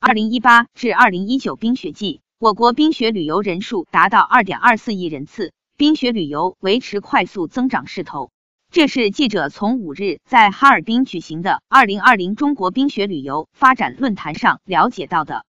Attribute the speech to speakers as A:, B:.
A: 二零一八至二零一九冰雪季我国冰雪旅游人数达到二点二四亿人次冰雪旅游维持快速增长势头。这是记者从五日在哈尔滨举行的二零二零中国冰雪旅游发展论坛上了解到的。